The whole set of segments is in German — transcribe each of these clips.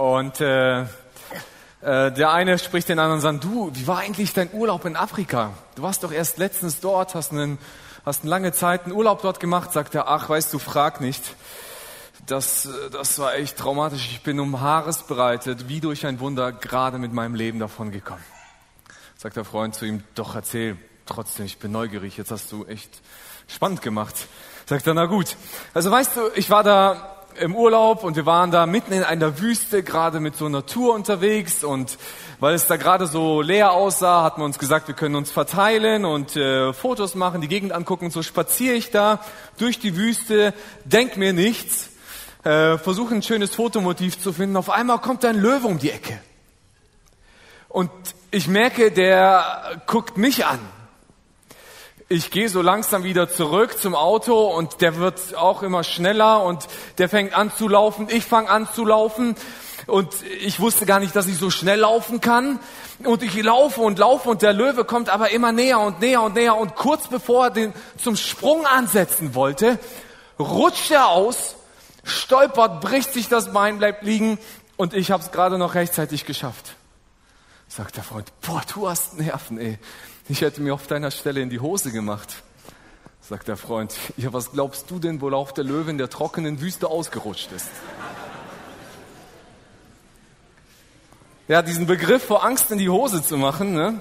Und äh, äh, der eine spricht den anderen und sagt, du, wie war eigentlich dein Urlaub in Afrika? Du warst doch erst letztens dort, hast, einen, hast eine lange Zeit einen Urlaub dort gemacht. Sagt er, ach, weißt du, frag nicht. Das, das war echt traumatisch. Ich bin um Haaresbreitet, wie durch ein Wunder, gerade mit meinem Leben davon gekommen. Sagt der Freund zu ihm, doch erzähl trotzdem, ich bin neugierig, jetzt hast du echt spannend gemacht. Sagt er, na gut. Also weißt du, ich war da im Urlaub und wir waren da mitten in einer Wüste, gerade mit so einer Tour unterwegs und weil es da gerade so leer aussah, hat man uns gesagt, wir können uns verteilen und äh, Fotos machen, die Gegend angucken und so spaziere ich da durch die Wüste, denk mir nichts, äh, versuche ein schönes Fotomotiv zu finden. Auf einmal kommt ein Löwe um die Ecke. Und ich merke, der guckt mich an ich gehe so langsam wieder zurück zum Auto und der wird auch immer schneller und der fängt an zu laufen, ich fange an zu laufen und ich wusste gar nicht, dass ich so schnell laufen kann und ich laufe und laufe und der Löwe kommt aber immer näher und näher und näher und kurz bevor er den zum Sprung ansetzen wollte, rutscht er aus, stolpert, bricht sich das Bein, bleibt liegen und ich habe es gerade noch rechtzeitig geschafft. Sagt der Freund, boah, du hast Nerven, ey. Ich hätte mir auf deiner Stelle in die Hose gemacht. Sagt der Freund, ja, was glaubst du denn, wohl auch der Löwe in der trockenen Wüste ausgerutscht ist? Ja, diesen Begriff vor Angst in die Hose zu machen, ne,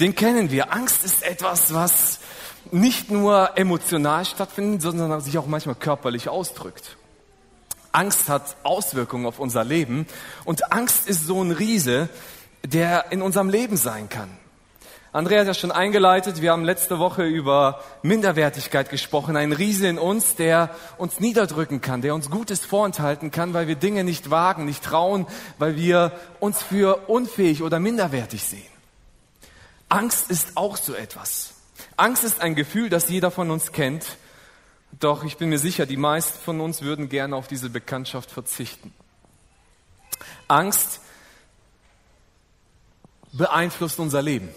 den kennen wir. Angst ist etwas, was nicht nur emotional stattfindet, sondern sich auch manchmal körperlich ausdrückt. Angst hat Auswirkungen auf unser Leben und Angst ist so ein Riese, der in unserem Leben sein kann. Andrea hat ja schon eingeleitet. Wir haben letzte Woche über Minderwertigkeit gesprochen. Ein Riese in uns, der uns niederdrücken kann, der uns Gutes vorenthalten kann, weil wir Dinge nicht wagen, nicht trauen, weil wir uns für unfähig oder minderwertig sehen. Angst ist auch so etwas. Angst ist ein Gefühl, das jeder von uns kennt. Doch ich bin mir sicher, die meisten von uns würden gerne auf diese Bekanntschaft verzichten. Angst beeinflusst unser Leben.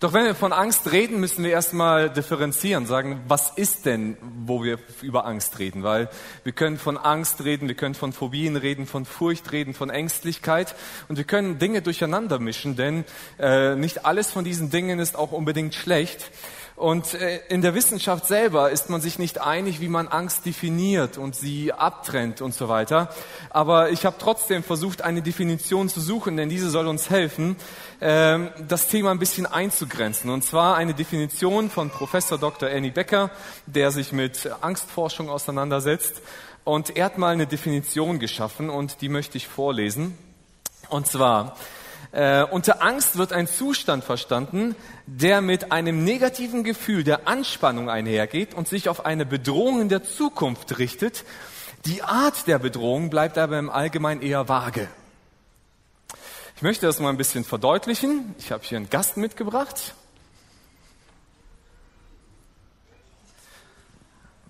Doch wenn wir von Angst reden, müssen wir erstmal differenzieren, sagen, was ist denn, wo wir über Angst reden? Weil wir können von Angst reden, wir können von Phobien reden, von Furcht reden, von Ängstlichkeit und wir können Dinge durcheinander mischen, denn äh, nicht alles von diesen Dingen ist auch unbedingt schlecht. Und äh, in der Wissenschaft selber ist man sich nicht einig, wie man Angst definiert und sie abtrennt und so weiter. Aber ich habe trotzdem versucht, eine Definition zu suchen, denn diese soll uns helfen, ähm, das Thema ein bisschen einzugrenzen. Und zwar eine Definition von Professor Dr. Annie Becker, der sich mit Angstforschung auseinandersetzt. Und er hat mal eine Definition geschaffen und die möchte ich vorlesen. Und zwar, äh, unter Angst wird ein Zustand verstanden, der mit einem negativen Gefühl der Anspannung einhergeht und sich auf eine Bedrohung in der Zukunft richtet. Die Art der Bedrohung bleibt aber im Allgemeinen eher vage. Ich möchte das mal ein bisschen verdeutlichen. Ich habe hier einen Gast mitgebracht.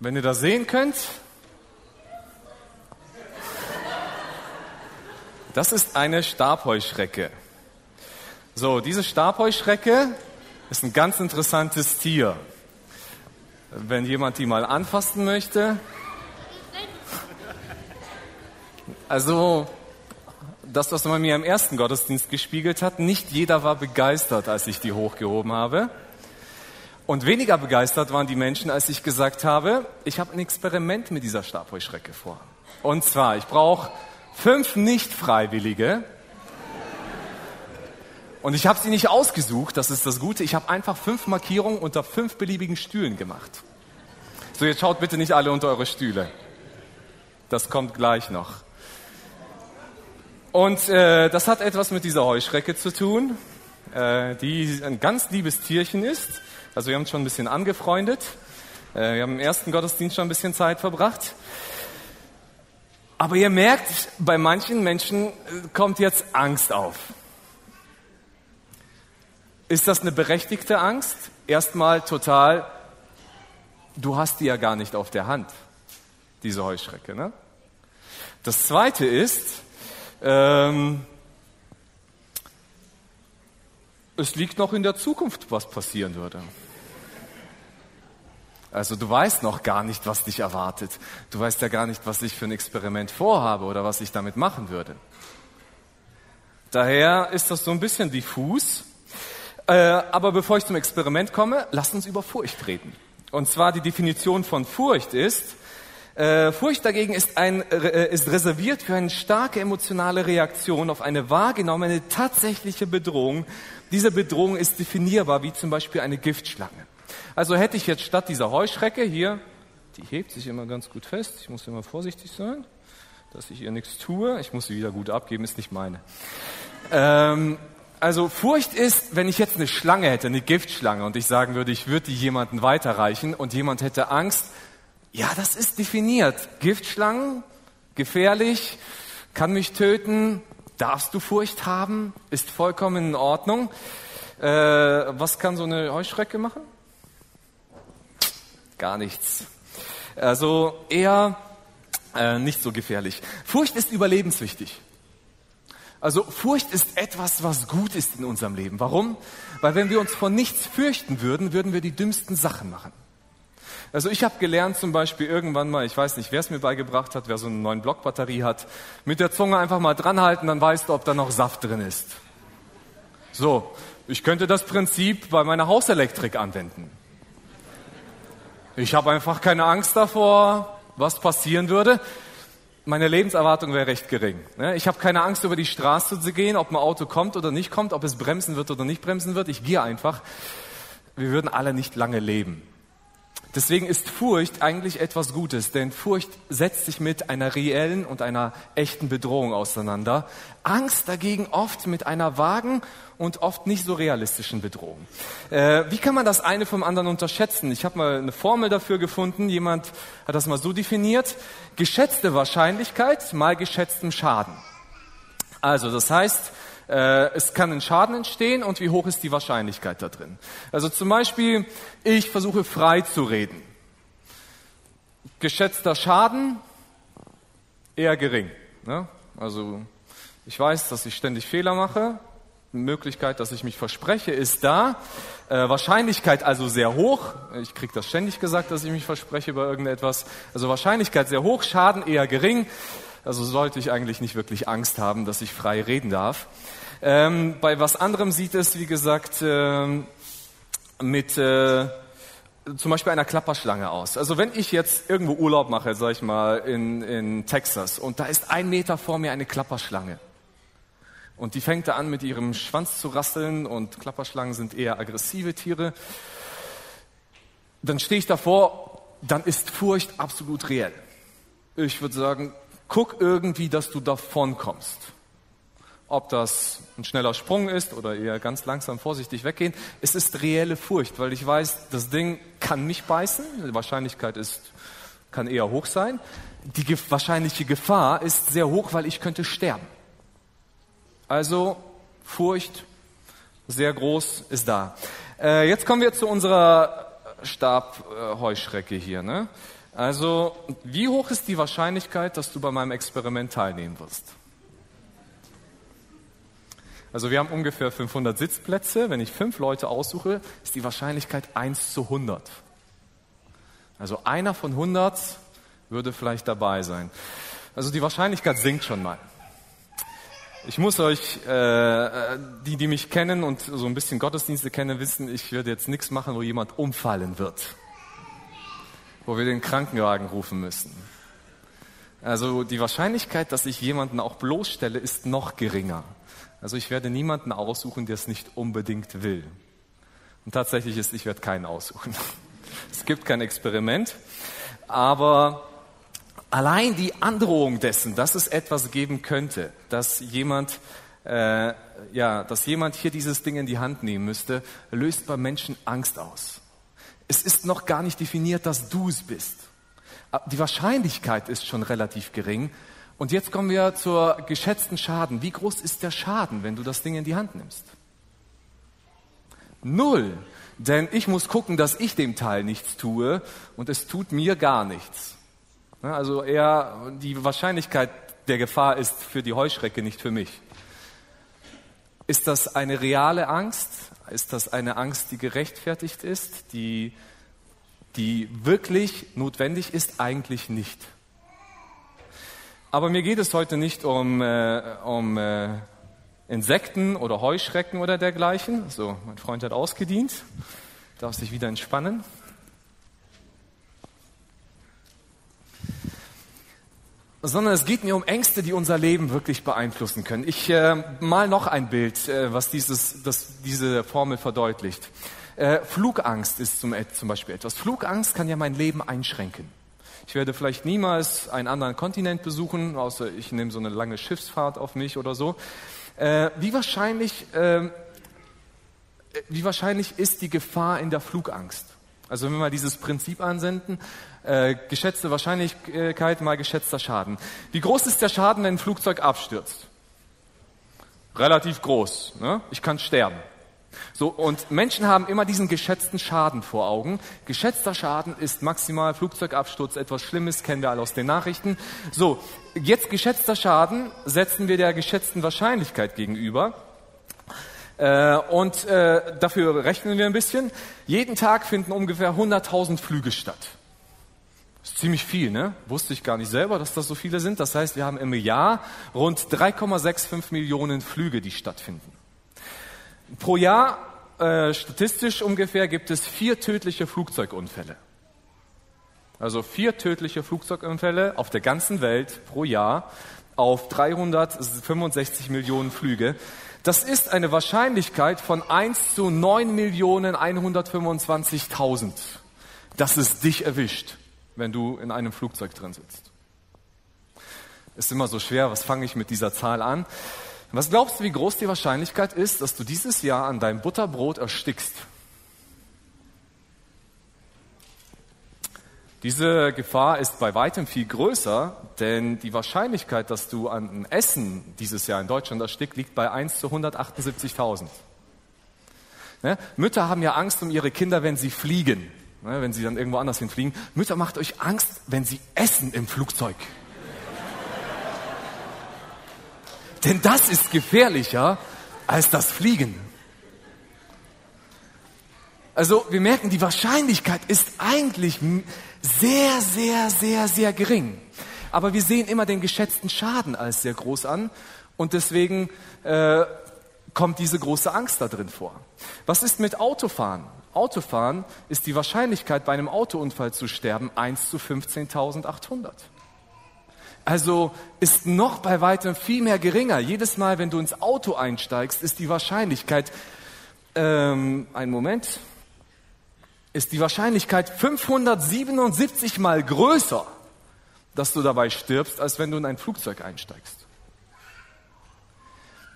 Wenn ihr das sehen könnt, das ist eine Stabheuschrecke. So, diese Stabheuschrecke ist ein ganz interessantes Tier. Wenn jemand die mal anfassen möchte. Also, das, was man mir im ersten Gottesdienst gespiegelt hat, nicht jeder war begeistert, als ich die hochgehoben habe. Und weniger begeistert waren die Menschen, als ich gesagt habe, ich habe ein Experiment mit dieser Stabheuschrecke vor. Und zwar, ich brauche fünf Nicht-Freiwillige, und ich habe sie nicht ausgesucht, das ist das Gute. Ich habe einfach fünf Markierungen unter fünf beliebigen Stühlen gemacht. So, jetzt schaut bitte nicht alle unter eure Stühle. Das kommt gleich noch. Und äh, das hat etwas mit dieser Heuschrecke zu tun, äh, die ein ganz liebes Tierchen ist. Also wir haben uns schon ein bisschen angefreundet. Äh, wir haben im ersten Gottesdienst schon ein bisschen Zeit verbracht. Aber ihr merkt, bei manchen Menschen äh, kommt jetzt Angst auf. Ist das eine berechtigte Angst? Erstmal total, du hast die ja gar nicht auf der Hand, diese Heuschrecke. Ne? Das Zweite ist, ähm, es liegt noch in der Zukunft, was passieren würde. Also du weißt noch gar nicht, was dich erwartet. Du weißt ja gar nicht, was ich für ein Experiment vorhabe oder was ich damit machen würde. Daher ist das so ein bisschen diffus. Äh, aber bevor ich zum Experiment komme, lasst uns über Furcht reden. Und zwar die Definition von Furcht ist, äh, Furcht dagegen ist, ein, äh, ist reserviert für eine starke emotionale Reaktion auf eine wahrgenommene tatsächliche Bedrohung. Diese Bedrohung ist definierbar, wie zum Beispiel eine Giftschlange. Also hätte ich jetzt statt dieser Heuschrecke hier, die hebt sich immer ganz gut fest, ich muss immer vorsichtig sein, dass ich ihr nichts tue. Ich muss sie wieder gut abgeben, ist nicht meine. Ähm, also Furcht ist, wenn ich jetzt eine Schlange hätte, eine Giftschlange, und ich sagen würde, ich würde die jemanden weiterreichen und jemand hätte Angst, ja, das ist definiert. Giftschlangen, gefährlich, kann mich töten, darfst du Furcht haben, ist vollkommen in Ordnung. Äh, was kann so eine Heuschrecke machen? Gar nichts. Also eher äh, nicht so gefährlich. Furcht ist überlebenswichtig. Also Furcht ist etwas, was gut ist in unserem Leben. Warum? Weil wenn wir uns vor nichts fürchten würden, würden wir die dümmsten Sachen machen. Also ich habe gelernt zum Beispiel irgendwann mal, ich weiß nicht, wer es mir beigebracht hat, wer so eine neuen Blockbatterie hat, mit der Zunge einfach mal dranhalten, dann weißt du, ob da noch Saft drin ist. So, ich könnte das Prinzip bei meiner Hauselektrik anwenden. Ich habe einfach keine Angst davor, was passieren würde. Meine Lebenserwartung wäre recht gering. Ne? Ich habe keine Angst, über die Straße zu gehen, ob ein Auto kommt oder nicht kommt, ob es bremsen wird oder nicht bremsen wird. Ich gehe einfach. Wir würden alle nicht lange leben. Deswegen ist Furcht eigentlich etwas Gutes, denn Furcht setzt sich mit einer reellen und einer echten Bedrohung auseinander. Angst dagegen oft mit einer vagen und oft nicht so realistischen Bedrohung. Äh, wie kann man das eine vom anderen unterschätzen? Ich habe mal eine Formel dafür gefunden. Jemand hat das mal so definiert. Geschätzte Wahrscheinlichkeit mal geschätztem Schaden. Also das heißt, äh, es kann ein Schaden entstehen und wie hoch ist die Wahrscheinlichkeit da drin. Also zum Beispiel, ich versuche frei zu reden. Geschätzter Schaden eher gering. Ne? Also ich weiß, dass ich ständig Fehler mache. Möglichkeit, dass ich mich verspreche, ist da. Äh, Wahrscheinlichkeit also sehr hoch. Ich kriege das ständig gesagt, dass ich mich verspreche über irgendetwas. Also Wahrscheinlichkeit sehr hoch, Schaden eher gering. Also sollte ich eigentlich nicht wirklich Angst haben, dass ich frei reden darf. Ähm, bei was anderem sieht es, wie gesagt, ähm, mit äh, zum Beispiel einer Klapperschlange aus. Also wenn ich jetzt irgendwo Urlaub mache, sag ich mal, in, in Texas und da ist ein Meter vor mir eine Klapperschlange. Und die fängt da an, mit ihrem Schwanz zu rasseln und Klapperschlangen sind eher aggressive Tiere. Dann stehe ich davor, dann ist Furcht absolut reell. Ich würde sagen, guck irgendwie, dass du davon kommst. Ob das ein schneller Sprung ist oder eher ganz langsam vorsichtig weggehen, es ist reelle Furcht, weil ich weiß, das Ding kann mich beißen, die Wahrscheinlichkeit ist, kann eher hoch sein. Die wahrscheinliche Gefahr ist sehr hoch, weil ich könnte sterben. Also Furcht sehr groß ist da. Äh, jetzt kommen wir zu unserer Stabheuschrecke hier. Ne? Also, wie hoch ist die Wahrscheinlichkeit, dass du bei meinem Experiment teilnehmen wirst? Also wir haben ungefähr 500 Sitzplätze. Wenn ich fünf Leute aussuche, ist die Wahrscheinlichkeit 1 zu 100. Also einer von 100 würde vielleicht dabei sein. Also die Wahrscheinlichkeit sinkt schon mal. Ich muss euch, äh, die, die mich kennen und so ein bisschen Gottesdienste kennen, wissen, ich werde jetzt nichts machen, wo jemand umfallen wird wo wir den Krankenwagen rufen müssen. Also die Wahrscheinlichkeit, dass ich jemanden auch bloßstelle, ist noch geringer. Also ich werde niemanden aussuchen, der es nicht unbedingt will. Und tatsächlich ist, ich werde keinen aussuchen. Es gibt kein Experiment, aber allein die Androhung dessen, dass es etwas geben könnte, dass jemand, äh, ja, dass jemand hier dieses Ding in die Hand nehmen müsste, löst bei Menschen Angst aus. Es ist noch gar nicht definiert, dass du es bist. Die Wahrscheinlichkeit ist schon relativ gering. Und jetzt kommen wir zur geschätzten Schaden. Wie groß ist der Schaden, wenn du das Ding in die Hand nimmst? Null. Denn ich muss gucken, dass ich dem Teil nichts tue und es tut mir gar nichts. Also eher die Wahrscheinlichkeit der Gefahr ist für die Heuschrecke, nicht für mich. Ist das eine reale Angst? Ist das eine Angst, die gerechtfertigt ist, die die wirklich notwendig ist, eigentlich nicht. Aber mir geht es heute nicht um, äh, um äh, Insekten oder Heuschrecken oder dergleichen. So, mein Freund hat ausgedient, darf sich wieder entspannen. sondern es geht mir um Ängste, die unser Leben wirklich beeinflussen können. Ich äh, mal noch ein Bild, äh, was dieses, das, diese Formel verdeutlicht. Äh, Flugangst ist zum, zum Beispiel etwas. Flugangst kann ja mein Leben einschränken. Ich werde vielleicht niemals einen anderen Kontinent besuchen, außer ich nehme so eine lange Schiffsfahrt auf mich oder so. Äh, wie wahrscheinlich, äh, wie wahrscheinlich ist die Gefahr in der Flugangst? Also wenn wir mal dieses Prinzip ansenden, äh, geschätzte Wahrscheinlichkeit mal geschätzter Schaden. Wie groß ist der Schaden, wenn ein Flugzeug abstürzt? Relativ groß. Ne? Ich kann sterben. So, und Menschen haben immer diesen geschätzten Schaden vor Augen. Geschätzter Schaden ist maximal Flugzeugabsturz, etwas Schlimmes, kennen wir alle aus den Nachrichten. So, jetzt geschätzter Schaden setzen wir der geschätzten Wahrscheinlichkeit gegenüber. Äh, und äh, dafür rechnen wir ein bisschen. Jeden Tag finden ungefähr 100.000 Flüge statt. Ist ziemlich viel, ne? Wusste ich gar nicht selber, dass das so viele sind. Das heißt, wir haben im Jahr rund 3,65 Millionen Flüge, die stattfinden. Pro Jahr, äh, statistisch ungefähr, gibt es vier tödliche Flugzeugunfälle. Also vier tödliche Flugzeugunfälle auf der ganzen Welt pro Jahr auf 365 Millionen Flüge. Das ist eine Wahrscheinlichkeit von 1 zu 9.125.000, dass es dich erwischt wenn du in einem Flugzeug drin sitzt. Ist immer so schwer, was fange ich mit dieser Zahl an? Was glaubst du, wie groß die Wahrscheinlichkeit ist, dass du dieses Jahr an deinem Butterbrot erstickst? Diese Gefahr ist bei weitem viel größer, denn die Wahrscheinlichkeit, dass du an Essen dieses Jahr in Deutschland erstickt, liegt bei 1 zu 178.000. Ne? Mütter haben ja Angst um ihre Kinder, wenn sie fliegen ne, wenn sie dann irgendwo anders hinfliegen. Mütter, macht euch Angst, wenn sie essen im Flugzeug. Denn das ist gefährlicher als das Fliegen. Also wir merken, die Wahrscheinlichkeit ist eigentlich sehr, sehr, sehr, sehr gering. Aber wir sehen immer den geschätzten Schaden als sehr groß an und deswegen äh, kommt diese große Angst da drin vor. Was ist mit Autofahren? Autofahren ist die Wahrscheinlichkeit, bei einem Autounfall zu sterben, 1 zu 15.800. Also ist noch bei weitem viel mehr geringer. Jedes Mal, wenn du ins Auto einsteigst, ist die Wahrscheinlichkeit, ähm, einen Moment, ist die Wahrscheinlichkeit 577 mal größer, dass du dabei stirbst, als wenn du in ein Flugzeug einsteigst.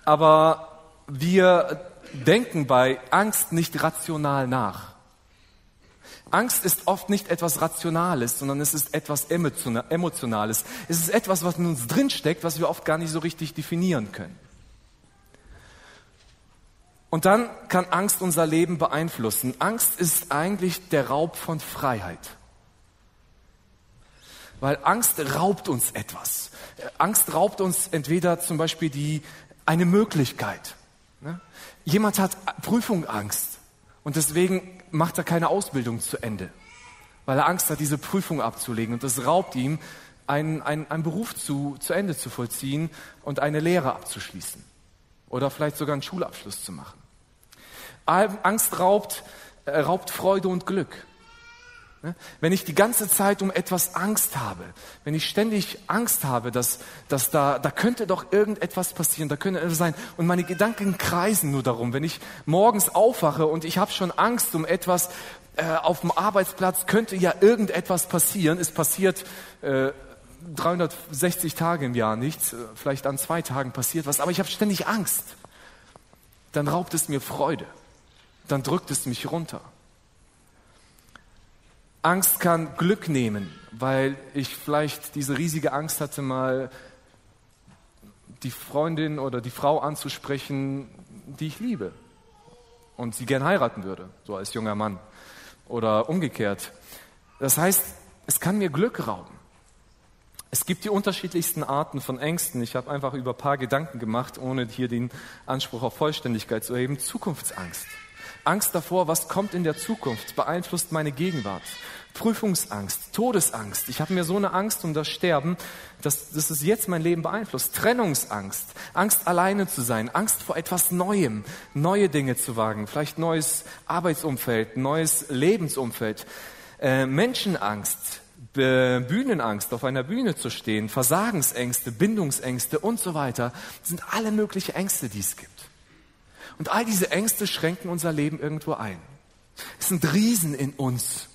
Aber wir denken bei Angst nicht rational nach. Angst ist oft nicht etwas Rationales, sondern es ist etwas Emotionales. Es ist etwas, was in uns drinsteckt, was wir oft gar nicht so richtig definieren können. Und dann kann Angst unser Leben beeinflussen. Angst ist eigentlich der Raub von Freiheit. Weil Angst raubt uns etwas. Angst raubt uns entweder zum Beispiel die, eine Möglichkeit. Ne? Jemand hat Prüfungangst und deswegen macht er keine Ausbildung zu Ende, weil er Angst hat, diese Prüfung abzulegen. Und das raubt ihm, einen, einen, einen Beruf zu, zu Ende zu vollziehen und eine Lehre abzuschließen oder vielleicht sogar einen Schulabschluss zu machen. Angst raubt, äh, raubt Freude und Glück. Ne? Wenn ich die ganze Zeit um etwas Angst habe, wenn ich ständig Angst habe, dass, dass da, da könnte doch irgendetwas passieren, da könnte etwas sein und meine Gedanken kreisen nur darum, wenn ich morgens aufwache und ich habe schon Angst um etwas, äh, auf dem Arbeitsplatz könnte ja irgendetwas passieren, es passiert äh, 360 Tage im Jahr nichts, äh, vielleicht an zwei Tagen passiert was, aber ich habe ständig Angst, dann raubt es mir Freude, dann drückt es mich runter. Angst kann Glück nehmen, weil ich vielleicht diese riesige Angst hatte, mal die Freundin oder die Frau anzusprechen, die ich liebe und sie gern heiraten würde, so als junger Mann oder umgekehrt. Das heißt, es kann mir Glück rauben. Es gibt die unterschiedlichsten Arten von Ängsten. Ich habe einfach über ein paar Gedanken gemacht, ohne hier den Anspruch auf Vollständigkeit zu erheben. Zukunftsangst. Angst davor, was kommt in der Zukunft, beeinflusst meine Gegenwart. Prüfungsangst, Todesangst. Ich habe mir so eine Angst um das Sterben, dass, dass es jetzt mein Leben beeinflusst. Trennungsangst, Angst alleine zu sein, Angst vor etwas Neuem, neue Dinge zu wagen, vielleicht neues Arbeitsumfeld, neues Lebensumfeld. Äh, Menschenangst, Bühnenangst, auf einer Bühne zu stehen, Versagensängste, Bindungsängste und so weiter, sind alle mögliche Ängste, die es gibt. Und all diese Ängste schränken unser Leben irgendwo ein. Es sind Riesen in uns.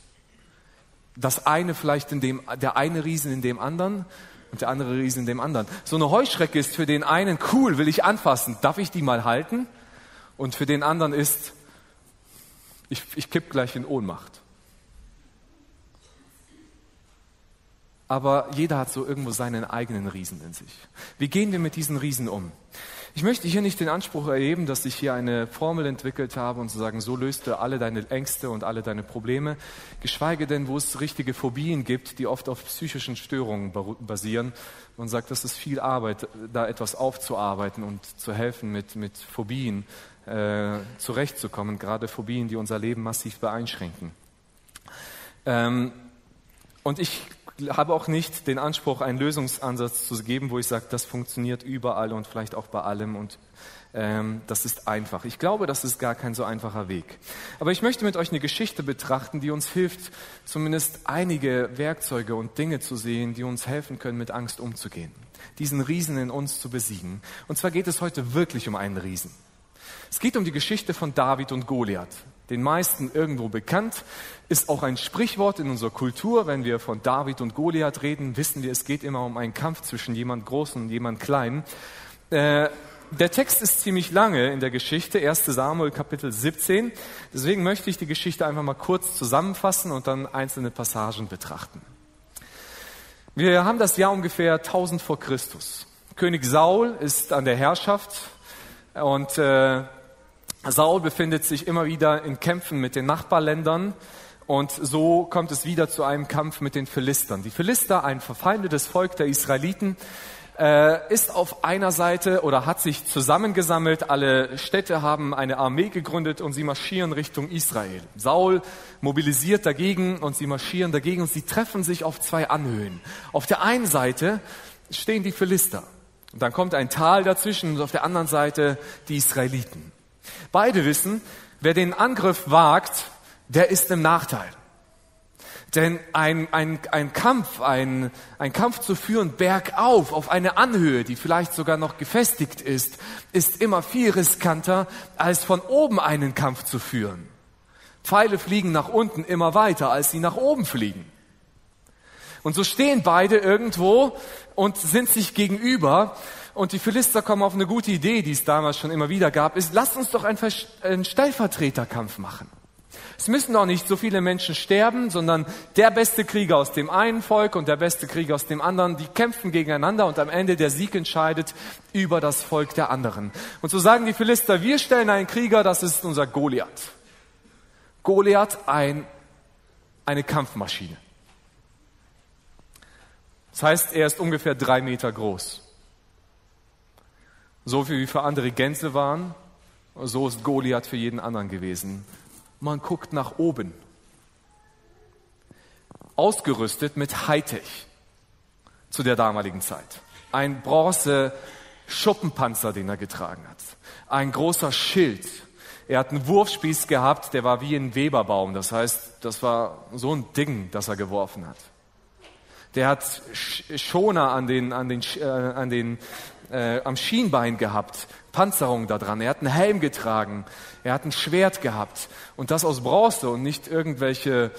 Das eine vielleicht in dem, der eine Riesen in dem anderen und der andere Riesen in dem anderen. So eine Heuschrecke ist für den einen cool, will ich anfassen, darf ich die mal halten? Und für den anderen ist, ich, ich kipp gleich in Ohnmacht. aber jeder hat so irgendwo seinen eigenen Riesen in sich. Wie gehen wir mit diesen Riesen um? Ich möchte hier nicht den Anspruch erheben, dass ich hier eine Formel entwickelt habe und zu sagen, so löst du alle deine Ängste und alle deine Probleme, geschweige denn, wo es richtige Phobien gibt, die oft auf psychischen Störungen basieren. Man sagt, das ist viel Arbeit, da etwas aufzuarbeiten und zu helfen, mit, mit Phobien äh, zurechtzukommen, gerade Phobien, die unser Leben massiv beeinschränken. Ähm, und ich habe auch nicht den Anspruch, einen Lösungsansatz zu geben, wo ich sage, das funktioniert überall und vielleicht auch bei allem und ähm, das ist einfach. Ich glaube, das ist gar kein so einfacher Weg. Aber ich möchte mit euch eine Geschichte betrachten, die uns hilft, zumindest einige Werkzeuge und Dinge zu sehen, die uns helfen können, mit Angst umzugehen, diesen Riesen in uns zu besiegen. Und zwar geht es heute wirklich um einen Riesen. Es geht um die Geschichte von David und Goliath den meisten irgendwo bekannt, ist auch ein Sprichwort in unserer Kultur. Wenn wir von David und Goliath reden, wissen wir, es geht immer um einen Kampf zwischen jemand Großen und jemand Kleinen. Äh, der Text ist ziemlich lange in der Geschichte, 1 Samuel Kapitel 17. Deswegen möchte ich die Geschichte einfach mal kurz zusammenfassen und dann einzelne Passagen betrachten. Wir haben das Jahr ungefähr 1000 vor Christus. König Saul ist an der Herrschaft und äh, Saul befindet sich immer wieder in Kämpfen mit den Nachbarländern und so kommt es wieder zu einem Kampf mit den Philistern. Die Philister, ein verfeindetes Volk der Israeliten, äh, ist auf einer Seite oder hat sich zusammengesammelt. Alle Städte haben eine Armee gegründet und sie marschieren Richtung Israel. Saul mobilisiert dagegen und sie marschieren dagegen und sie treffen sich auf zwei Anhöhen. Auf der einen Seite stehen die Philister. Und dann kommt ein Tal dazwischen und auf der anderen Seite die Israeliten. Beide wissen, wer den Angriff wagt, der ist im Nachteil. Denn ein, ein, ein Kampf, ein, ein Kampf zu führen bergauf auf eine Anhöhe, die vielleicht sogar noch gefestigt ist, ist immer viel riskanter, als von oben einen Kampf zu führen. Pfeile fliegen nach unten immer weiter, als sie nach oben fliegen. Und so stehen beide irgendwo und sind sich gegenüber und die Philister kommen auf eine gute Idee, die es damals schon immer wieder gab, ist, lasst uns doch einen, einen Stellvertreterkampf machen. Es müssen doch nicht so viele Menschen sterben, sondern der beste Krieger aus dem einen Volk und der beste Krieger aus dem anderen, die kämpfen gegeneinander und am Ende der Sieg entscheidet über das Volk der anderen. Und so sagen die Philister, wir stellen einen Krieger, das ist unser Goliath. Goliath, ein, eine Kampfmaschine. Das heißt, er ist ungefähr drei Meter groß. So wie für andere Gänse waren, so ist Goliath für jeden anderen gewesen. Man guckt nach oben. Ausgerüstet mit Hightech zu der damaligen Zeit. Ein Bronze Schuppenpanzer, den er getragen hat. Ein großer Schild. Er hat einen Wurfspieß gehabt, der war wie ein Weberbaum. Das heißt, das war so ein Ding, das er geworfen hat. Der hat Schoner an den, an den, äh, an den äh, am Schienbein gehabt, Panzerung da dran. Er hat einen Helm getragen, er hat ein Schwert gehabt und das aus Bronze und nicht irgendwelche,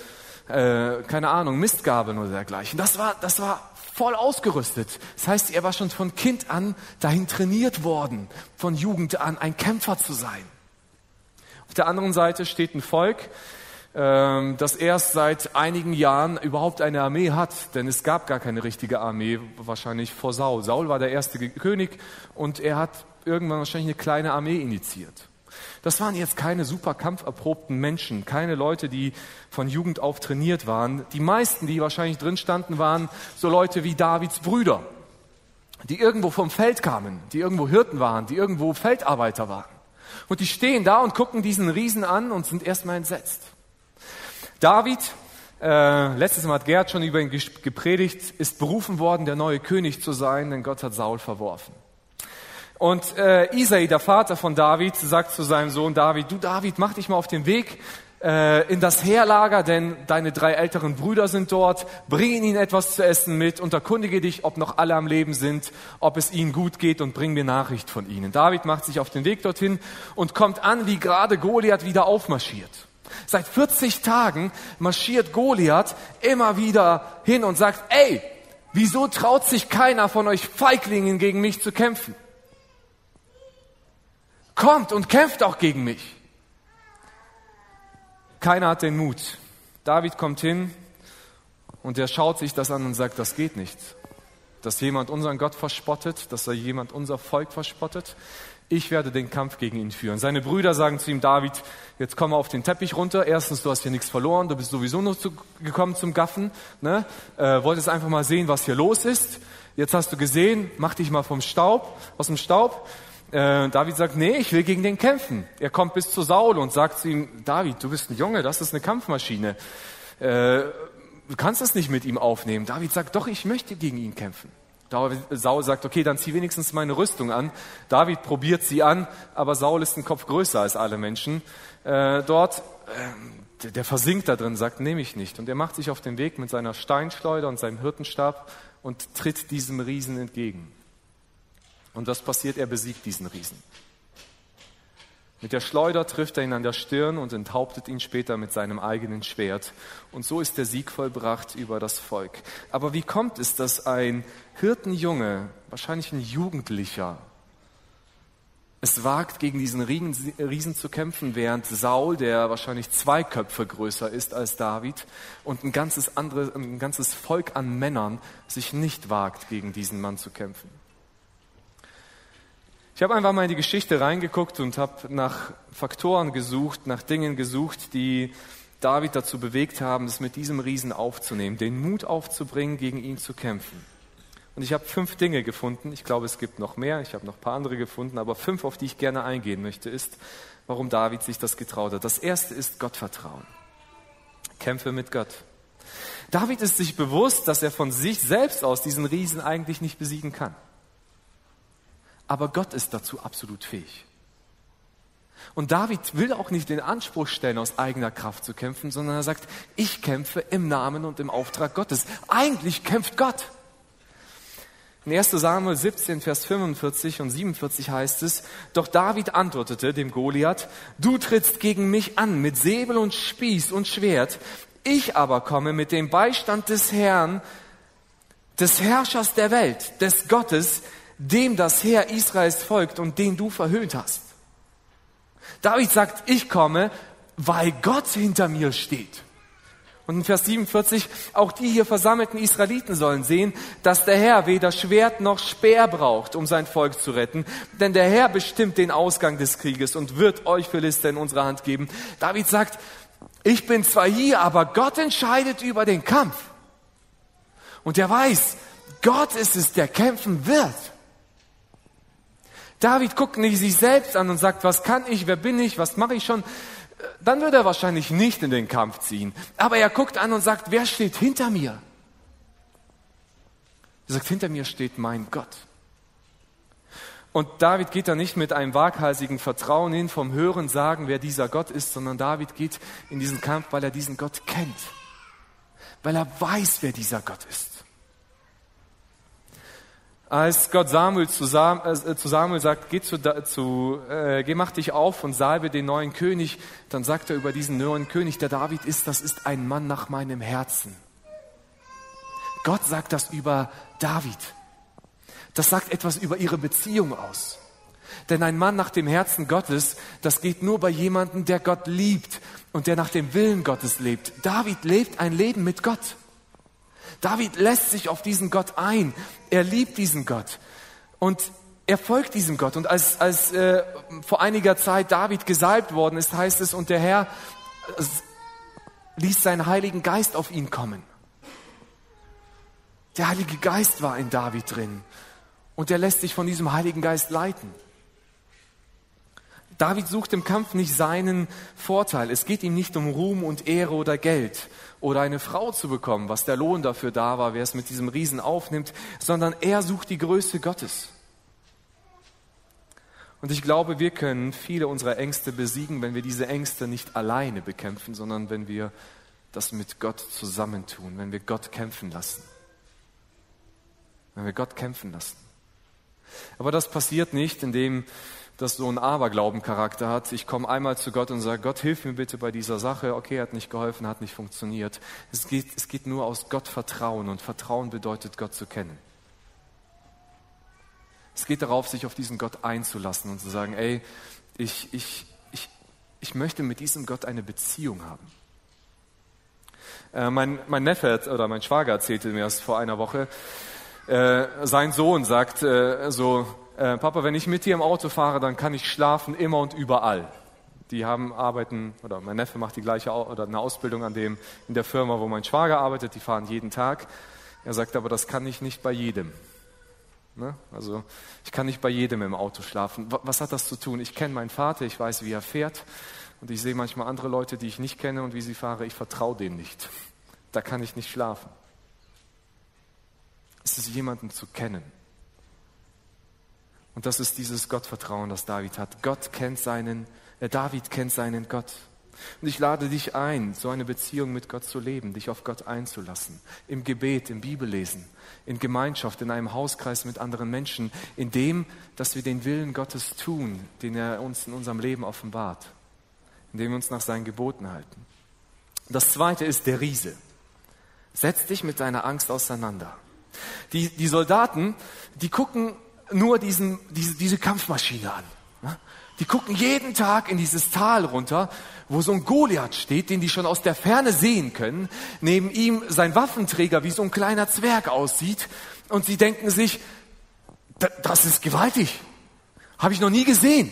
äh, keine Ahnung, Mistgabeln oder dergleichen. Das war, das war voll ausgerüstet. Das heißt, er war schon von Kind an dahin trainiert worden, von Jugend an ein Kämpfer zu sein. Auf der anderen Seite steht ein Volk, das erst seit einigen Jahren überhaupt eine Armee hat, denn es gab gar keine richtige Armee, wahrscheinlich vor Saul. Saul war der erste König und er hat irgendwann wahrscheinlich eine kleine Armee initiiert. Das waren jetzt keine super kampferprobten Menschen, keine Leute, die von Jugend auf trainiert waren. Die meisten, die wahrscheinlich drin standen, waren so Leute wie Davids Brüder, die irgendwo vom Feld kamen, die irgendwo Hirten waren, die irgendwo Feldarbeiter waren. Und die stehen da und gucken diesen Riesen an und sind erstmal entsetzt. David, äh, letztes Mal hat Gerd schon über ihn gepredigt, ist berufen worden, der neue König zu sein, denn Gott hat Saul verworfen. Und äh, Isai, der Vater von David, sagt zu seinem Sohn David, du David, mach dich mal auf den Weg äh, in das Heerlager, denn deine drei älteren Brüder sind dort, bring ihnen etwas zu essen mit und erkundige dich, ob noch alle am Leben sind, ob es ihnen gut geht und bring mir Nachricht von ihnen. David macht sich auf den Weg dorthin und kommt an, wie gerade Goliath wieder aufmarschiert. Seit 40 Tagen marschiert Goliath immer wieder hin und sagt, ey, wieso traut sich keiner von euch Feiglingen gegen mich zu kämpfen? Kommt und kämpft auch gegen mich. Keiner hat den Mut. David kommt hin und er schaut sich das an und sagt, das geht nicht. Dass jemand unseren Gott verspottet, dass jemand unser Volk verspottet. Ich werde den Kampf gegen ihn führen. Seine Brüder sagen zu ihm, David, jetzt komm auf den Teppich runter. Erstens, du hast hier nichts verloren, du bist sowieso nur zu, gekommen zum Gaffen. Ne? Äh, wolltest einfach mal sehen, was hier los ist. Jetzt hast du gesehen, mach dich mal vom Staub, aus dem Staub äh, David sagt, nee, ich will gegen den kämpfen. Er kommt bis zu Saul und sagt zu ihm, David, du bist ein Junge, das ist eine Kampfmaschine. Äh, du kannst es nicht mit ihm aufnehmen. David sagt, doch, ich möchte gegen ihn kämpfen. Saul sagt, okay, dann zieh wenigstens meine Rüstung an. David probiert sie an, aber Saul ist ein Kopf größer als alle Menschen. Äh, dort, äh, der, versinkt da drin, sagt, nehme ich nicht. Und er macht sich auf den Weg mit seiner Steinschleuder und seinem Hirtenstab und tritt diesem Riesen entgegen. Und was passiert? Er besiegt diesen Riesen. Mit der Schleuder trifft er ihn an der Stirn und enthauptet ihn später mit seinem eigenen Schwert. Und so ist der Sieg vollbracht über das Volk. Aber wie kommt es, dass ein Hirtenjunge, wahrscheinlich ein Jugendlicher, es wagt, gegen diesen Riesen zu kämpfen, während Saul, der wahrscheinlich zwei Köpfe größer ist als David, und ein ganzes, andere, ein ganzes Volk an Männern sich nicht wagt, gegen diesen Mann zu kämpfen? Ich habe einfach mal in die Geschichte reingeguckt und habe nach Faktoren gesucht, nach Dingen gesucht, die David dazu bewegt haben, es mit diesem Riesen aufzunehmen, den Mut aufzubringen, gegen ihn zu kämpfen. Und ich habe fünf Dinge gefunden. Ich glaube, es gibt noch mehr. Ich habe noch ein paar andere gefunden. Aber fünf, auf die ich gerne eingehen möchte, ist, warum David sich das getraut hat. Das erste ist Gottvertrauen. Kämpfe mit Gott. David ist sich bewusst, dass er von sich selbst aus diesen Riesen eigentlich nicht besiegen kann. Aber Gott ist dazu absolut fähig. Und David will auch nicht den Anspruch stellen, aus eigener Kraft zu kämpfen, sondern er sagt, ich kämpfe im Namen und im Auftrag Gottes. Eigentlich kämpft Gott. In 1 Samuel 17, Vers 45 und 47 heißt es, doch David antwortete dem Goliath, du trittst gegen mich an mit Säbel und Spieß und Schwert, ich aber komme mit dem Beistand des Herrn, des Herrschers der Welt, des Gottes, dem das Heer Israels folgt und den du verhöhnt hast. David sagt, ich komme, weil Gott hinter mir steht. Und in Vers 47, auch die hier versammelten Israeliten sollen sehen, dass der Herr weder Schwert noch Speer braucht, um sein Volk zu retten, denn der Herr bestimmt den Ausgang des Krieges und wird euch Philister in unsere Hand geben. David sagt, ich bin zwar hier, aber Gott entscheidet über den Kampf. Und er weiß, Gott ist es, der kämpfen wird. David guckt nicht sich selbst an und sagt, was kann ich, wer bin ich, was mache ich schon, dann würde er wahrscheinlich nicht in den Kampf ziehen. Aber er guckt an und sagt, wer steht hinter mir? Er sagt, hinter mir steht mein Gott. Und David geht da nicht mit einem waghalsigen Vertrauen hin vom Hören sagen, wer dieser Gott ist, sondern David geht in diesen Kampf, weil er diesen Gott kennt. Weil er weiß, wer dieser Gott ist. Als Gott Samuel zu, Sam, äh, zu Samuel sagt, geh, zu, zu, äh, geh, mach dich auf und salbe den neuen König, dann sagt er über diesen neuen König, der David ist, das ist ein Mann nach meinem Herzen. Gott sagt das über David. Das sagt etwas über ihre Beziehung aus. Denn ein Mann nach dem Herzen Gottes, das geht nur bei jemandem, der Gott liebt und der nach dem Willen Gottes lebt. David lebt ein Leben mit Gott. David lässt sich auf diesen Gott ein. Er liebt diesen Gott. Und er folgt diesem Gott. Und als, als äh, vor einiger Zeit David gesalbt worden ist, heißt es, und der Herr äh, ließ seinen Heiligen Geist auf ihn kommen. Der Heilige Geist war in David drin. Und er lässt sich von diesem Heiligen Geist leiten. David sucht im Kampf nicht seinen Vorteil. Es geht ihm nicht um Ruhm und Ehre oder Geld oder eine Frau zu bekommen, was der Lohn dafür da war, wer es mit diesem Riesen aufnimmt, sondern er sucht die Größe Gottes. Und ich glaube, wir können viele unserer Ängste besiegen, wenn wir diese Ängste nicht alleine bekämpfen, sondern wenn wir das mit Gott zusammentun, wenn wir Gott kämpfen lassen. Wenn wir Gott kämpfen lassen. Aber das passiert nicht, indem das so einen Aberglauben-Charakter hat. Ich komme einmal zu Gott und sage, Gott, hilf mir bitte bei dieser Sache. Okay, hat nicht geholfen, hat nicht funktioniert. Es geht, es geht nur aus Gott Vertrauen und Vertrauen bedeutet, Gott zu kennen. Es geht darauf, sich auf diesen Gott einzulassen und zu sagen, ey, ich, ich, ich, ich möchte mit diesem Gott eine Beziehung haben. Äh, mein, mein Neffe oder mein Schwager erzählte mir erst vor einer Woche, äh, sein Sohn sagt äh, so, äh, Papa, wenn ich mit dir im Auto fahre, dann kann ich schlafen immer und überall. Die haben arbeiten, oder mein Neffe macht die gleiche oder eine Ausbildung an dem, in der Firma, wo mein Schwager arbeitet, die fahren jeden Tag. Er sagt aber, das kann ich nicht bei jedem. Ne? Also ich kann nicht bei jedem im Auto schlafen. Was hat das zu tun? Ich kenne meinen Vater, ich weiß, wie er fährt. Und ich sehe manchmal andere Leute, die ich nicht kenne und wie sie fahren. Ich vertraue denen nicht. Da kann ich nicht schlafen. Es ist jemanden zu kennen. Und das ist dieses Gottvertrauen, das David hat. Gott kennt seinen, äh, David kennt seinen Gott. Und ich lade dich ein, so eine Beziehung mit Gott zu leben, dich auf Gott einzulassen. Im Gebet, im Bibellesen, in Gemeinschaft, in einem Hauskreis mit anderen Menschen, in dem, dass wir den Willen Gottes tun, den er uns in unserem Leben offenbart, indem wir uns nach seinen Geboten halten. Das zweite ist der Riese. Setz dich mit deiner Angst auseinander. Die, die Soldaten, die gucken nur diesen, diese, diese Kampfmaschine an. Die gucken jeden Tag in dieses Tal runter, wo so ein Goliath steht, den die schon aus der Ferne sehen können. Neben ihm sein Waffenträger wie so ein kleiner Zwerg aussieht. Und sie denken sich, das ist gewaltig. Habe ich noch nie gesehen.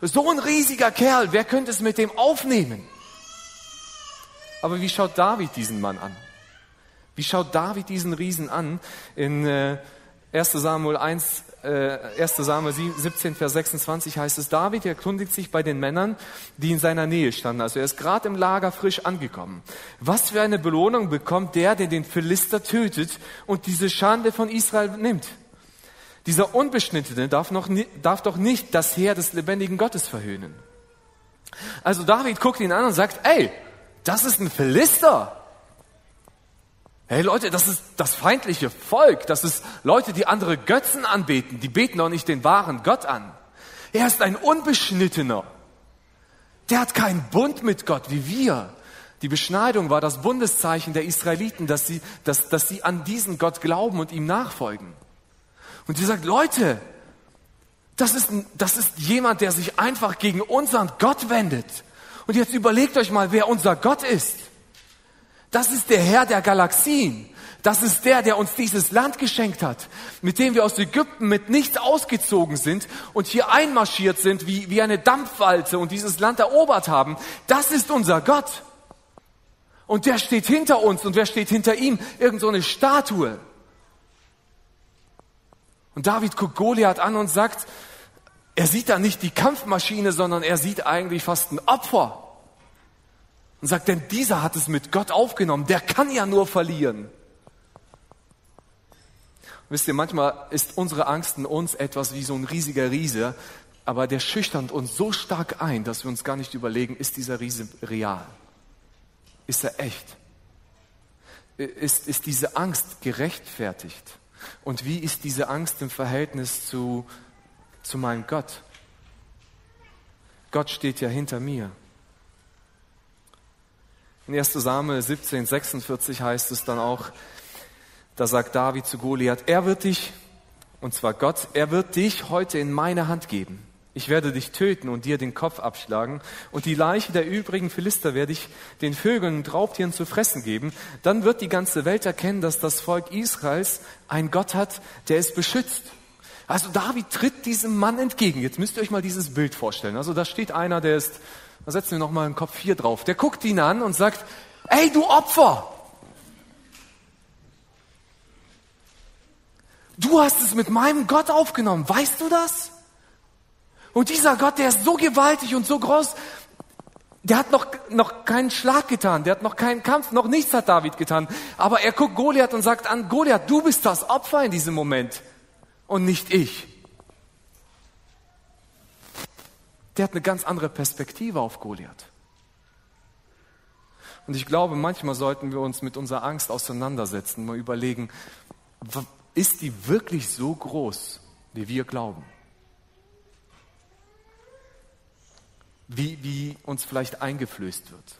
So ein riesiger Kerl, wer könnte es mit dem aufnehmen? Aber wie schaut David diesen Mann an? Wie schaut David diesen Riesen an? In äh, 1 Samuel 1, äh, 1 Samuel 17, Vers 26 heißt es, David erkundigt sich bei den Männern, die in seiner Nähe standen. Also er ist gerade im Lager frisch angekommen. Was für eine Belohnung bekommt der, der den Philister tötet und diese Schande von Israel nimmt? Dieser Unbeschnittene darf, noch, darf doch nicht das Heer des lebendigen Gottes verhöhnen. Also David guckt ihn an und sagt, ey, das ist ein Philister. Hey Leute, das ist das feindliche Volk. Das ist Leute, die andere Götzen anbeten. Die beten doch nicht den wahren Gott an. Er ist ein Unbeschnittener. Der hat keinen Bund mit Gott wie wir. Die Beschneidung war das Bundeszeichen der Israeliten, dass sie, dass, dass sie an diesen Gott glauben und ihm nachfolgen. Und sie sagt, Leute, das ist, das ist jemand, der sich einfach gegen unseren Gott wendet. Und jetzt überlegt euch mal, wer unser Gott ist. Das ist der Herr der Galaxien. Das ist der, der uns dieses Land geschenkt hat, mit dem wir aus Ägypten mit nichts ausgezogen sind und hier einmarschiert sind wie, wie eine Dampfwalze und dieses Land erobert haben. Das ist unser Gott. Und der steht hinter uns und wer steht hinter ihm? Irgend so eine Statue. Und David guckt Goliath an und sagt, er sieht da nicht die Kampfmaschine, sondern er sieht eigentlich fast ein Opfer. Und sagt, denn dieser hat es mit Gott aufgenommen, der kann ja nur verlieren. Wisst ihr, manchmal ist unsere Angst in uns etwas wie so ein riesiger Riese, aber der schüchtert uns so stark ein, dass wir uns gar nicht überlegen, ist dieser Riese real? Ist er echt? Ist, ist diese Angst gerechtfertigt? Und wie ist diese Angst im Verhältnis zu, zu meinem Gott? Gott steht ja hinter mir. In 1 Samuel 17, 46 heißt es dann auch, da sagt David zu Goliath, er wird dich, und zwar Gott, er wird dich heute in meine Hand geben. Ich werde dich töten und dir den Kopf abschlagen, und die Leiche der übrigen Philister werde ich den Vögeln und Raubtieren zu fressen geben. Dann wird die ganze Welt erkennen, dass das Volk Israels einen Gott hat, der es beschützt. Also David tritt diesem Mann entgegen. Jetzt müsst ihr euch mal dieses Bild vorstellen. Also da steht einer, der ist da setzen wir nochmal einen Kopf hier drauf. Der guckt ihn an und sagt, ey du Opfer! Du hast es mit meinem Gott aufgenommen. Weißt du das? Und dieser Gott, der ist so gewaltig und so groß, der hat noch, noch keinen Schlag getan, der hat noch keinen Kampf, noch nichts hat David getan. Aber er guckt Goliath und sagt an, Goliath, du bist das Opfer in diesem Moment und nicht ich. Der hat eine ganz andere Perspektive auf Goliath. Und ich glaube, manchmal sollten wir uns mit unserer Angst auseinandersetzen, mal überlegen, ist die wirklich so groß, wie wir glauben? Wie, wie uns vielleicht eingeflößt wird?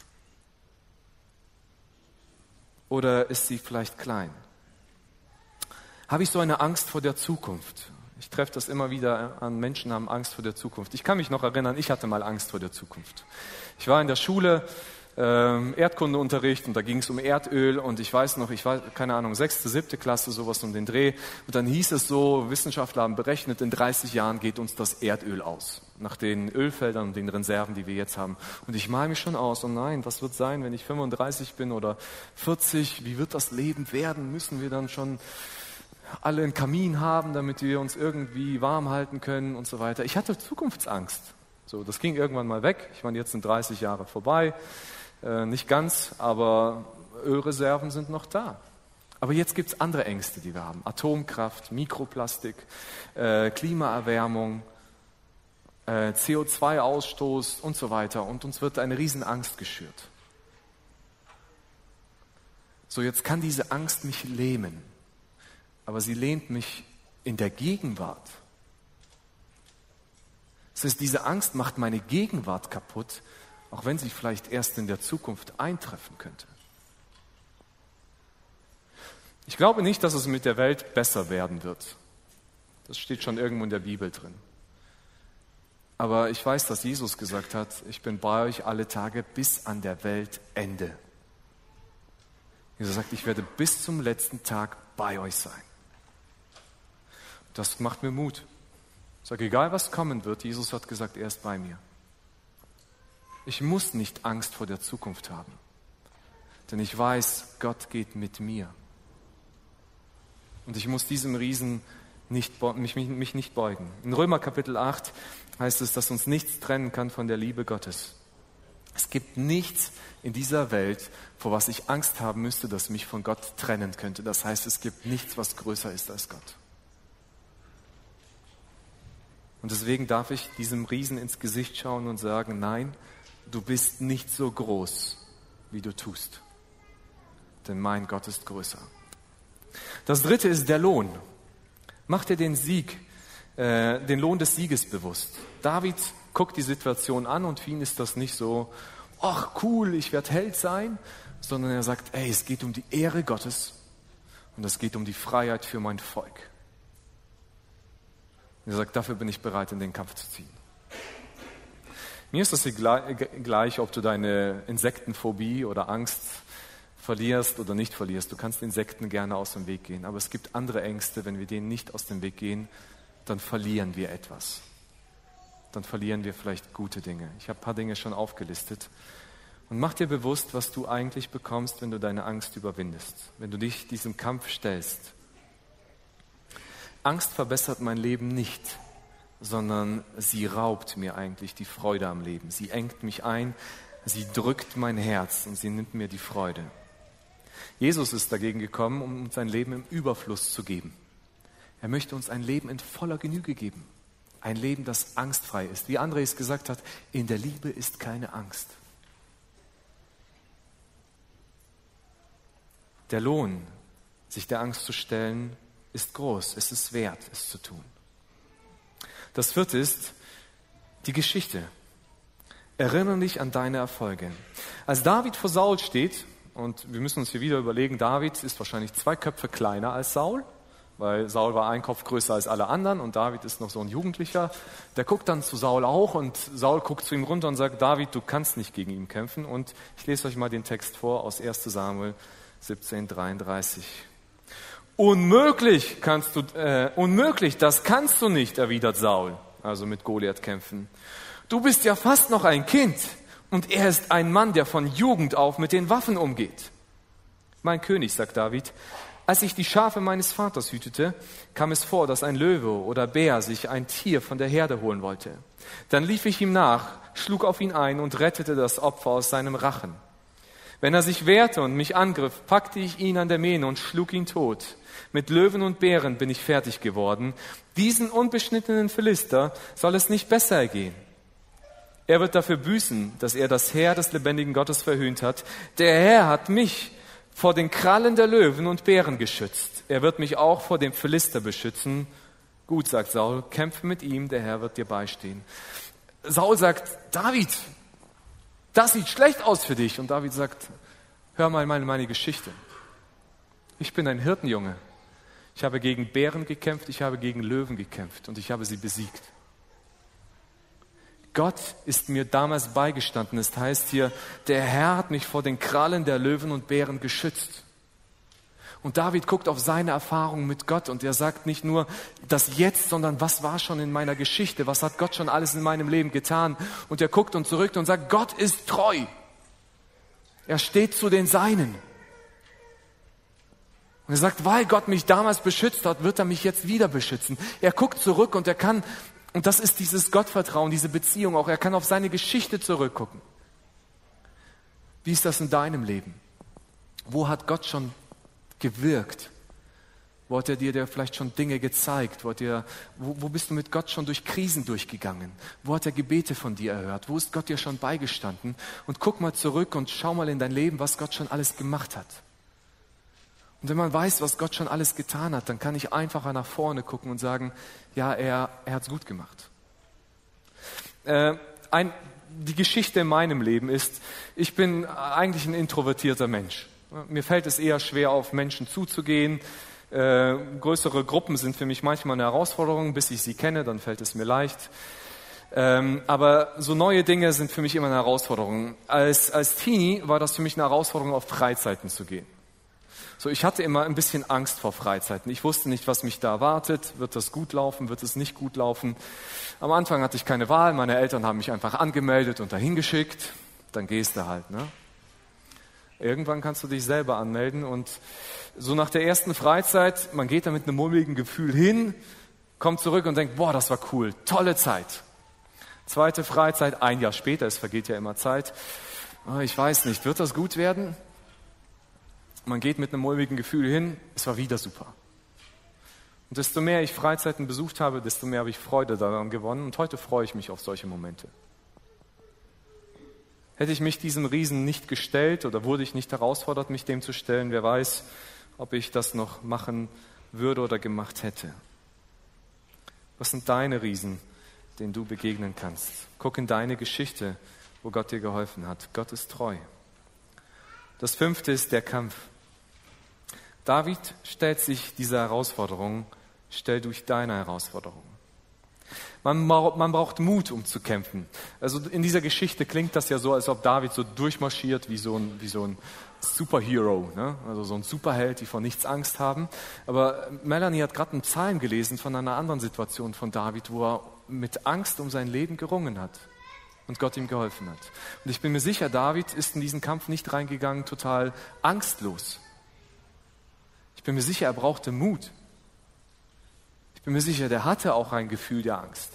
Oder ist sie vielleicht klein? Habe ich so eine Angst vor der Zukunft? Ich treffe das immer wieder an Menschen, haben Angst vor der Zukunft. Ich kann mich noch erinnern, ich hatte mal Angst vor der Zukunft. Ich war in der Schule, ähm, Erdkundeunterricht und da ging es um Erdöl und ich weiß noch, ich war, keine Ahnung, sechste, siebte Klasse, sowas um den Dreh. Und dann hieß es so, Wissenschaftler haben berechnet, in 30 Jahren geht uns das Erdöl aus. Nach den Ölfeldern und den Reserven, die wir jetzt haben. Und ich male mich schon aus, oh nein, was wird sein, wenn ich 35 bin oder 40? Wie wird das Leben werden? Müssen wir dann schon alle einen Kamin haben, damit wir uns irgendwie warm halten können und so weiter. Ich hatte Zukunftsangst. So, das ging irgendwann mal weg. Ich meine, jetzt sind 30 Jahre vorbei. Äh, nicht ganz, aber Ölreserven sind noch da. Aber jetzt gibt es andere Ängste, die wir haben. Atomkraft, Mikroplastik, äh, Klimaerwärmung, äh, CO2-Ausstoß und so weiter. Und uns wird eine Riesenangst geschürt. So, jetzt kann diese Angst mich lähmen. Aber sie lehnt mich in der Gegenwart. Das heißt, diese Angst macht meine Gegenwart kaputt, auch wenn sie vielleicht erst in der Zukunft eintreffen könnte. Ich glaube nicht, dass es mit der Welt besser werden wird. Das steht schon irgendwo in der Bibel drin. Aber ich weiß, dass Jesus gesagt hat, ich bin bei euch alle Tage bis an der Weltende. Jesus sagt, ich werde bis zum letzten Tag bei euch sein. Das macht mir Mut. Ich sage, egal was kommen wird, Jesus hat gesagt, er ist bei mir. Ich muss nicht Angst vor der Zukunft haben, denn ich weiß, Gott geht mit mir. Und ich muss diesem Riesen nicht, mich, mich nicht beugen. In Römer Kapitel 8 heißt es, dass uns nichts trennen kann von der Liebe Gottes. Es gibt nichts in dieser Welt, vor was ich Angst haben müsste, das mich von Gott trennen könnte. Das heißt, es gibt nichts, was größer ist als Gott. Und deswegen darf ich diesem Riesen ins Gesicht schauen und sagen, nein, du bist nicht so groß, wie du tust. Denn mein Gott ist größer. Das dritte ist der Lohn. Mach dir den Sieg, äh, den Lohn des Sieges bewusst. David guckt die Situation an und für ihn ist das nicht so, ach cool, ich werde Held sein, sondern er sagt, ey, es geht um die Ehre Gottes und es geht um die Freiheit für mein Volk. Er sagt, dafür bin ich bereit, in den Kampf zu ziehen. Mir ist es gleich, ob du deine Insektenphobie oder Angst verlierst oder nicht verlierst. Du kannst Insekten gerne aus dem Weg gehen. Aber es gibt andere Ängste, wenn wir denen nicht aus dem Weg gehen, dann verlieren wir etwas. Dann verlieren wir vielleicht gute Dinge. Ich habe ein paar Dinge schon aufgelistet. Und mach dir bewusst, was du eigentlich bekommst, wenn du deine Angst überwindest, wenn du dich diesem Kampf stellst. Angst verbessert mein Leben nicht sondern sie raubt mir eigentlich die Freude am Leben. Sie engt mich ein, sie drückt mein Herz und sie nimmt mir die Freude. Jesus ist dagegen gekommen, um uns ein Leben im Überfluss zu geben. Er möchte uns ein Leben in voller Genüge geben. Ein Leben, das angstfrei ist. Wie André es gesagt hat, in der Liebe ist keine Angst. Der Lohn, sich der Angst zu stellen, ist groß. Es ist wert, es zu tun. Das vierte ist die Geschichte. Erinnere dich an deine Erfolge. Als David vor Saul steht, und wir müssen uns hier wieder überlegen, David ist wahrscheinlich zwei Köpfe kleiner als Saul, weil Saul war ein Kopf größer als alle anderen und David ist noch so ein Jugendlicher. Der guckt dann zu Saul auch und Saul guckt zu ihm runter und sagt, David, du kannst nicht gegen ihn kämpfen. Und ich lese euch mal den Text vor aus 1 Samuel 17, 33. Unmöglich kannst du, äh, unmöglich, das kannst du nicht, erwidert Saul, also mit Goliath kämpfen. Du bist ja fast noch ein Kind und er ist ein Mann, der von Jugend auf mit den Waffen umgeht. Mein König, sagt David, Als ich die Schafe meines Vaters hütete, kam es vor, dass ein Löwe oder Bär sich ein Tier von der Herde holen wollte. Dann lief ich ihm nach, schlug auf ihn ein und rettete das Opfer aus seinem Rachen. Wenn er sich wehrte und mich angriff, packte ich ihn an der Mähne und schlug ihn tot. Mit Löwen und Bären bin ich fertig geworden. Diesen unbeschnittenen Philister soll es nicht besser ergehen. Er wird dafür büßen, dass er das Heer des lebendigen Gottes verhöhnt hat. Der Herr hat mich vor den Krallen der Löwen und Bären geschützt. Er wird mich auch vor dem Philister beschützen. Gut, sagt Saul, kämpfe mit ihm, der Herr wird dir beistehen. Saul sagt, David, das sieht schlecht aus für dich. Und David sagt, hör mal meine, meine Geschichte. Ich bin ein Hirtenjunge. Ich habe gegen Bären gekämpft, ich habe gegen Löwen gekämpft und ich habe sie besiegt. Gott ist mir damals beigestanden. Es das heißt hier, der Herr hat mich vor den Krallen der Löwen und Bären geschützt. Und David guckt auf seine Erfahrung mit Gott und er sagt nicht nur das Jetzt, sondern was war schon in meiner Geschichte, was hat Gott schon alles in meinem Leben getan. Und er guckt und zurück und sagt, Gott ist treu. Er steht zu den Seinen. Und er sagt, weil Gott mich damals beschützt hat, wird er mich jetzt wieder beschützen. Er guckt zurück und er kann, und das ist dieses Gottvertrauen, diese Beziehung auch, er kann auf seine Geschichte zurückgucken. Wie ist das in deinem Leben? Wo hat Gott schon gewirkt? Wo hat er dir vielleicht schon Dinge gezeigt? Wo, dir, wo, wo bist du mit Gott schon durch Krisen durchgegangen? Wo hat er Gebete von dir erhört? Wo ist Gott dir schon beigestanden? Und guck mal zurück und schau mal in dein Leben, was Gott schon alles gemacht hat. Und wenn man weiß, was Gott schon alles getan hat, dann kann ich einfacher nach vorne gucken und sagen, ja, er, er hat es gut gemacht. Äh, ein, die Geschichte in meinem Leben ist, ich bin eigentlich ein introvertierter Mensch. Mir fällt es eher schwer, auf Menschen zuzugehen. Äh, größere Gruppen sind für mich manchmal eine Herausforderung, bis ich sie kenne, dann fällt es mir leicht. Ähm, aber so neue Dinge sind für mich immer eine Herausforderung. Als, als Teenie war das für mich eine Herausforderung, auf Freizeiten zu gehen. So, ich hatte immer ein bisschen Angst vor Freizeiten. Ich wusste nicht, was mich da erwartet. Wird das gut laufen? Wird es nicht gut laufen? Am Anfang hatte ich keine Wahl. Meine Eltern haben mich einfach angemeldet und dahin geschickt. Dann gehst du halt, ne? Irgendwann kannst du dich selber anmelden und so nach der ersten Freizeit, man geht da mit einem mulmigen Gefühl hin, kommt zurück und denkt, boah, das war cool, tolle Zeit. Zweite Freizeit, ein Jahr später, es vergeht ja immer Zeit. Oh, ich weiß nicht, wird das gut werden? Man geht mit einem mulmigen Gefühl hin, es war wieder super. Und desto mehr ich Freizeiten besucht habe, desto mehr habe ich Freude daran gewonnen. Und heute freue ich mich auf solche Momente. Hätte ich mich diesem Riesen nicht gestellt oder wurde ich nicht herausfordert, mich dem zu stellen, wer weiß, ob ich das noch machen würde oder gemacht hätte. Was sind deine Riesen, denen du begegnen kannst? Guck in deine Geschichte, wo Gott dir geholfen hat. Gott ist treu. Das fünfte ist der Kampf. David stellt sich dieser Herausforderung, stell durch deine Herausforderung. Man, man, braucht Mut, um zu kämpfen. Also in dieser Geschichte klingt das ja so, als ob David so durchmarschiert wie so ein, wie so ein Superhero, ne? also so ein Superheld, die vor nichts Angst haben. Aber Melanie hat gerade einen Psalm gelesen von einer anderen Situation von David, wo er mit Angst um sein Leben gerungen hat und Gott ihm geholfen hat. Und ich bin mir sicher, David ist in diesen Kampf nicht reingegangen total angstlos. Ich bin mir sicher, er brauchte Mut. Ich bin mir sicher, der hatte auch ein Gefühl der Angst.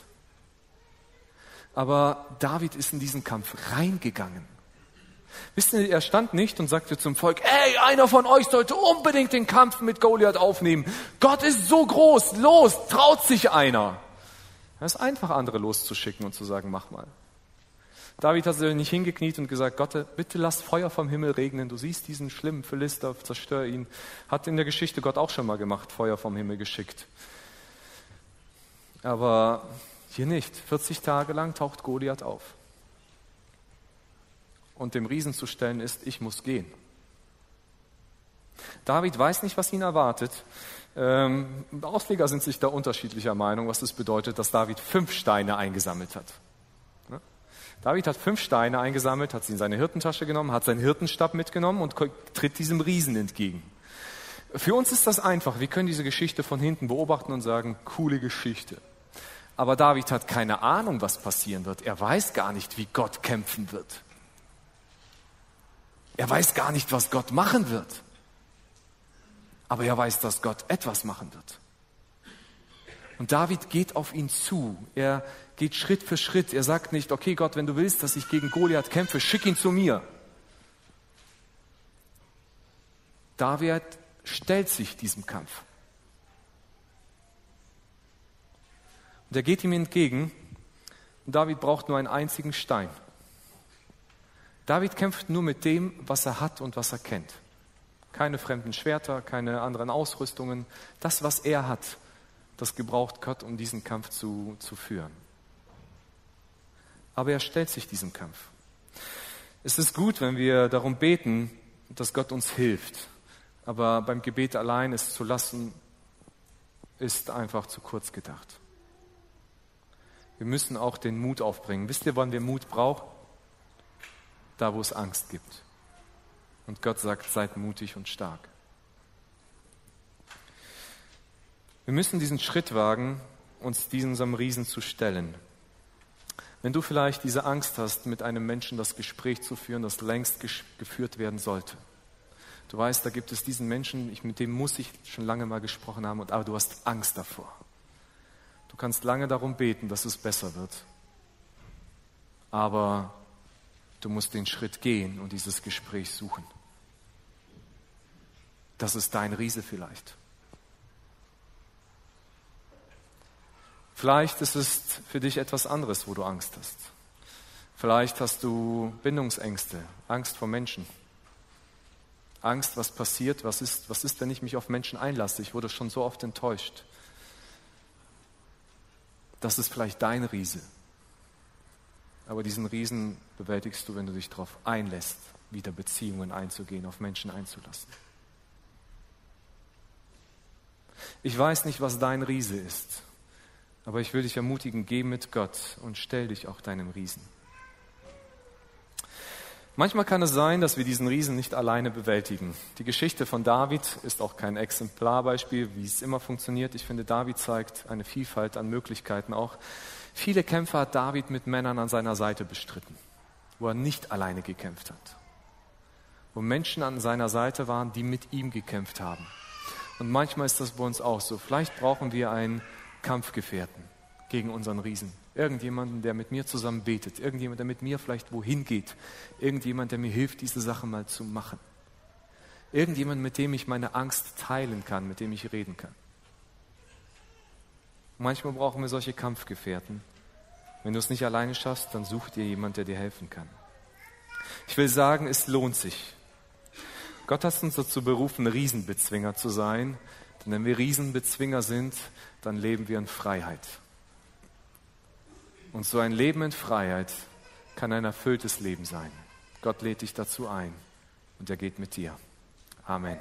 Aber David ist in diesen Kampf reingegangen. Wisst ihr, er stand nicht und sagte zum Volk, ey, einer von euch sollte unbedingt den Kampf mit Goliath aufnehmen. Gott ist so groß, los, traut sich einer. Es ist einfach, andere loszuschicken und zu sagen, mach mal. David hat sich nicht hingekniet und gesagt, Gott, bitte lass Feuer vom Himmel regnen. Du siehst diesen schlimmen Philister, zerstör ihn. Hat in der Geschichte Gott auch schon mal gemacht, Feuer vom Himmel geschickt. Aber hier nicht. 40 Tage lang taucht Goliath auf. Und dem Riesen zu stellen ist, ich muss gehen. David weiß nicht, was ihn erwartet. Ähm, Ausleger sind sich da unterschiedlicher Meinung, was es bedeutet, dass David fünf Steine eingesammelt hat. David hat fünf Steine eingesammelt, hat sie in seine Hirtentasche genommen, hat seinen Hirtenstab mitgenommen und tritt diesem Riesen entgegen. Für uns ist das einfach. Wir können diese Geschichte von hinten beobachten und sagen, coole Geschichte. Aber David hat keine Ahnung, was passieren wird. Er weiß gar nicht, wie Gott kämpfen wird. Er weiß gar nicht, was Gott machen wird. aber er weiß, dass Gott etwas machen wird. Und David geht auf ihn zu. Er geht Schritt für Schritt. Er sagt nicht, okay Gott, wenn du willst, dass ich gegen Goliath kämpfe, schick ihn zu mir. David stellt sich diesem Kampf. Und er geht ihm entgegen. Und David braucht nur einen einzigen Stein. David kämpft nur mit dem, was er hat und was er kennt. Keine fremden Schwerter, keine anderen Ausrüstungen. Das, was er hat, das gebraucht Gott, um diesen Kampf zu, zu führen. Aber er stellt sich diesem Kampf. Es ist gut, wenn wir darum beten, dass Gott uns hilft. Aber beim Gebet allein es zu lassen, ist einfach zu kurz gedacht. Wir müssen auch den Mut aufbringen. Wisst ihr, wann wir Mut brauchen? Da, wo es Angst gibt. Und Gott sagt, seid mutig und stark. Wir müssen diesen Schritt wagen, uns diesem Riesen zu stellen. Wenn du vielleicht diese Angst hast, mit einem Menschen das Gespräch zu führen, das längst geführt werden sollte. Du weißt, da gibt es diesen Menschen, mit dem muss ich schon lange mal gesprochen haben, aber du hast Angst davor. Du kannst lange darum beten, dass es besser wird. Aber du musst den Schritt gehen und dieses Gespräch suchen. Das ist dein Riese vielleicht. Vielleicht ist es für dich etwas anderes, wo du Angst hast. Vielleicht hast du Bindungsängste, Angst vor Menschen. Angst, was passiert, was ist, was ist, wenn ich mich auf Menschen einlasse. Ich wurde schon so oft enttäuscht. Das ist vielleicht dein Riese. Aber diesen Riesen bewältigst du, wenn du dich darauf einlässt, wieder Beziehungen einzugehen, auf Menschen einzulassen. Ich weiß nicht, was dein Riese ist. Aber ich will dich ermutigen, geh mit Gott und stell dich auch deinem Riesen. Manchmal kann es sein, dass wir diesen Riesen nicht alleine bewältigen. Die Geschichte von David ist auch kein Exemplarbeispiel, wie es immer funktioniert. Ich finde, David zeigt eine Vielfalt an Möglichkeiten auch. Viele Kämpfe hat David mit Männern an seiner Seite bestritten, wo er nicht alleine gekämpft hat. Wo Menschen an seiner Seite waren, die mit ihm gekämpft haben. Und manchmal ist das bei uns auch so. Vielleicht brauchen wir einen Kampfgefährten gegen unseren Riesen. Irgendjemanden, der mit mir zusammen betet. Irgendjemand, der mit mir vielleicht wohin geht. Irgendjemand, der mir hilft, diese Sache mal zu machen. Irgendjemand, mit dem ich meine Angst teilen kann, mit dem ich reden kann. Manchmal brauchen wir solche Kampfgefährten. Wenn du es nicht alleine schaffst, dann such dir jemand, der dir helfen kann. Ich will sagen, es lohnt sich. Gott hat uns dazu berufen, Riesenbezwinger zu sein. Denn wenn wir Riesenbezwinger sind, dann leben wir in Freiheit. Und so ein Leben in Freiheit kann ein erfülltes Leben sein. Gott lädt dich dazu ein und er geht mit dir. Amen.